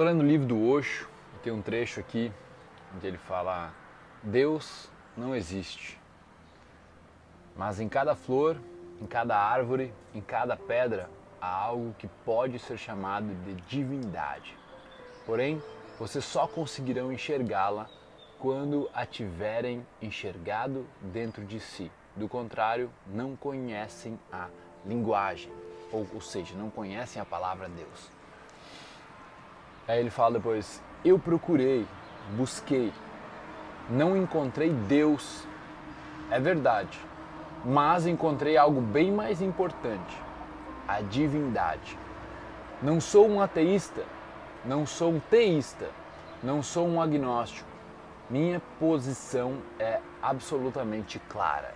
Estou lendo o livro do Osho, tem um trecho aqui onde ele fala: Deus não existe, mas em cada flor, em cada árvore, em cada pedra há algo que pode ser chamado de divindade. Porém, vocês só conseguirão enxergá-la quando a tiverem enxergado dentro de si. Do contrário, não conhecem a linguagem, ou, ou seja, não conhecem a palavra Deus. Aí ele fala depois: Eu procurei, busquei, não encontrei Deus. É verdade, mas encontrei algo bem mais importante: a divindade. Não sou um ateísta, não sou um teísta, não sou um agnóstico. Minha posição é absolutamente clara.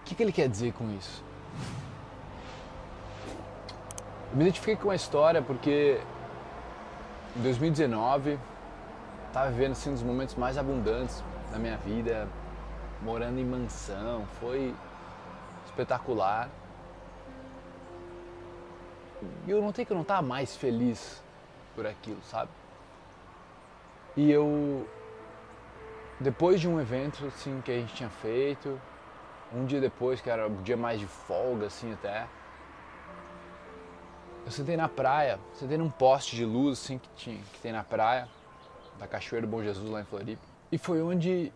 O que, que ele quer dizer com isso? Eu me identifiquei com a história porque em 2019, estava vivendo assim, um dos momentos mais abundantes da minha vida, morando em mansão, foi espetacular. E eu notei que eu não estava mais feliz por aquilo, sabe? E eu, depois de um evento assim que a gente tinha feito, um dia depois, que era um dia mais de folga assim até, eu sentei na praia, sentei num poste de luz assim que, tinha, que tem na praia, da Cachoeira do Bom Jesus lá em Floripa. E foi onde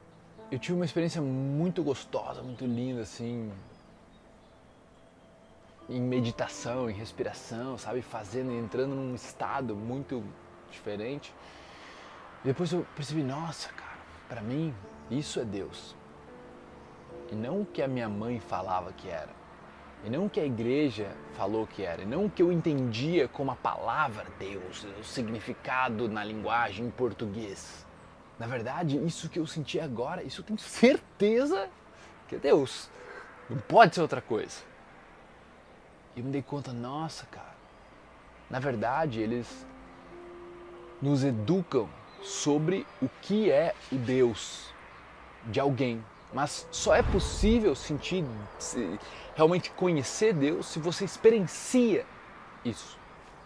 eu tive uma experiência muito gostosa, muito linda assim, em meditação, em respiração, sabe, fazendo, entrando num estado muito diferente. E depois eu percebi, nossa, cara, para mim isso é Deus. E não o que a minha mãe falava que era. E não o que a igreja falou que era, e não o que eu entendia como a palavra Deus, o significado na linguagem em português. Na verdade, isso que eu senti agora, isso eu tenho certeza que é Deus. Não pode ser outra coisa. E eu me dei conta, nossa, cara. Na verdade, eles nos educam sobre o que é o Deus de alguém, mas só é possível sentir, realmente conhecer Deus se você experiencia isso.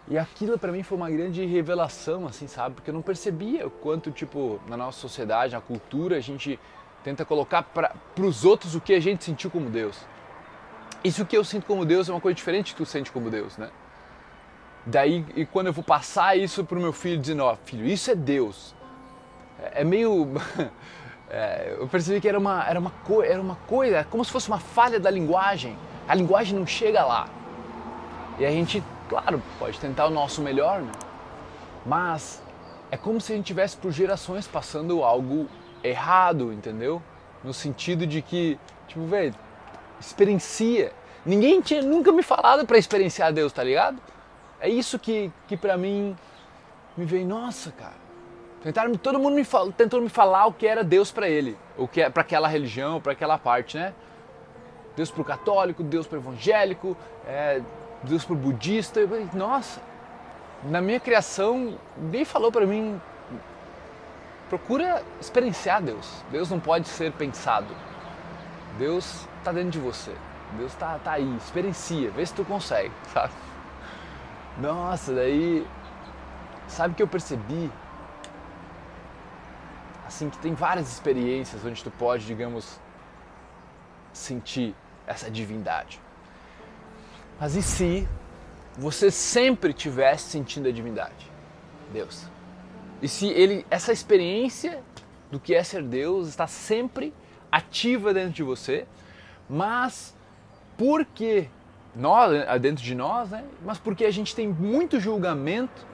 E aquilo para mim foi uma grande revelação, assim, sabe? Porque eu não percebia o quanto, tipo, na nossa sociedade, na cultura, a gente tenta colocar para os outros o que a gente sentiu como Deus. Isso que eu sinto como Deus é uma coisa diferente que tu sente como Deus, né? Daí, e quando eu vou passar isso pro meu filho, dizendo, ó, filho, isso é Deus. É, é meio. é, eu percebi que era uma, era, uma era uma coisa, é como se fosse uma falha da linguagem. A linguagem não chega lá. E a gente, claro, pode tentar o nosso melhor, né? Mas é como se a gente tivesse por gerações passando algo errado, entendeu? No sentido de que, tipo, velho, experiencia. Ninguém tinha nunca me falado para experienciar Deus, tá ligado? É isso que, que pra mim me veio, nossa, cara. Tentaram, todo mundo me fal, tentou me falar o que era Deus para ele, o que é para aquela religião, para aquela parte, né? Deus para o católico, Deus para o evangélico, é, Deus para o budista. Eu falei, nossa, na minha criação, ninguém falou para mim, procura experienciar Deus. Deus não pode ser pensado. Deus está dentro de você. Deus está tá aí, experiencia, vê se tu consegue, sabe? Nossa, daí, sabe o que eu percebi? Assim que tem várias experiências onde tu pode, digamos, sentir essa divindade. Mas e se você sempre tivesse sentindo a divindade? Deus. E se ele essa experiência do que é ser Deus está sempre ativa dentro de você, mas porque nós dentro de nós, né? Mas porque a gente tem muito julgamento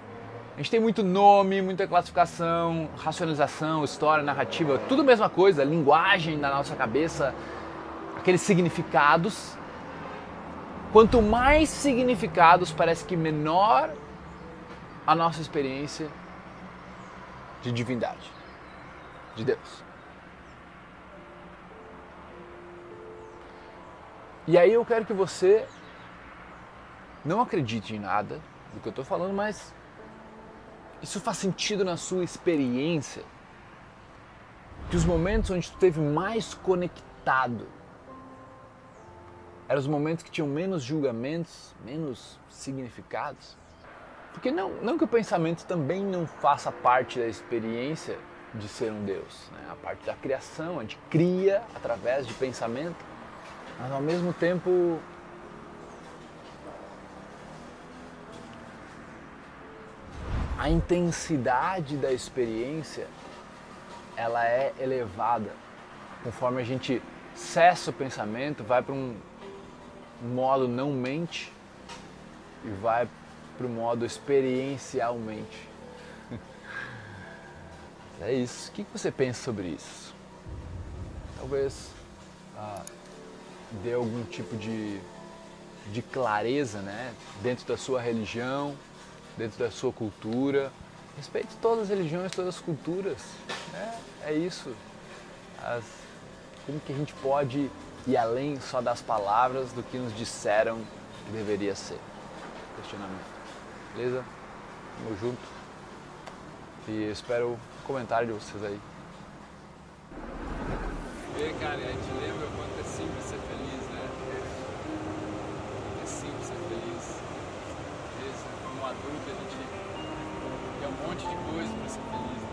a gente tem muito nome, muita classificação, racionalização, história, narrativa, tudo a mesma coisa, linguagem na nossa cabeça, aqueles significados. Quanto mais significados, parece que menor a nossa experiência de divindade, de Deus. E aí eu quero que você não acredite em nada do que eu estou falando, mas isso faz sentido na sua experiência? Que os momentos onde tu esteve mais conectado eram os momentos que tinham menos julgamentos, menos significados? Porque não, não que o pensamento também não faça parte da experiência de ser um Deus, né? a parte da criação, a gente cria através de pensamento, mas ao mesmo tempo a intensidade da experiência ela é elevada conforme a gente cessa o pensamento, vai para um modo não mente e vai para o modo experiencialmente. É isso. O que você pensa sobre isso? Talvez ah, dê algum tipo de, de clareza né? dentro da sua religião, dentro da sua cultura. Respeite todas as religiões, todas as culturas. É, é isso. As, como que a gente pode ir além só das palavras do que nos disseram que deveria ser? Questionamento. Beleza? Tamo junto. E espero o comentário de vocês aí. E cara, a gente lembra o quanto é simples ser feliz, né? É simples ser feliz. Adulto, a gente quer um monte de coisa para ser feliz.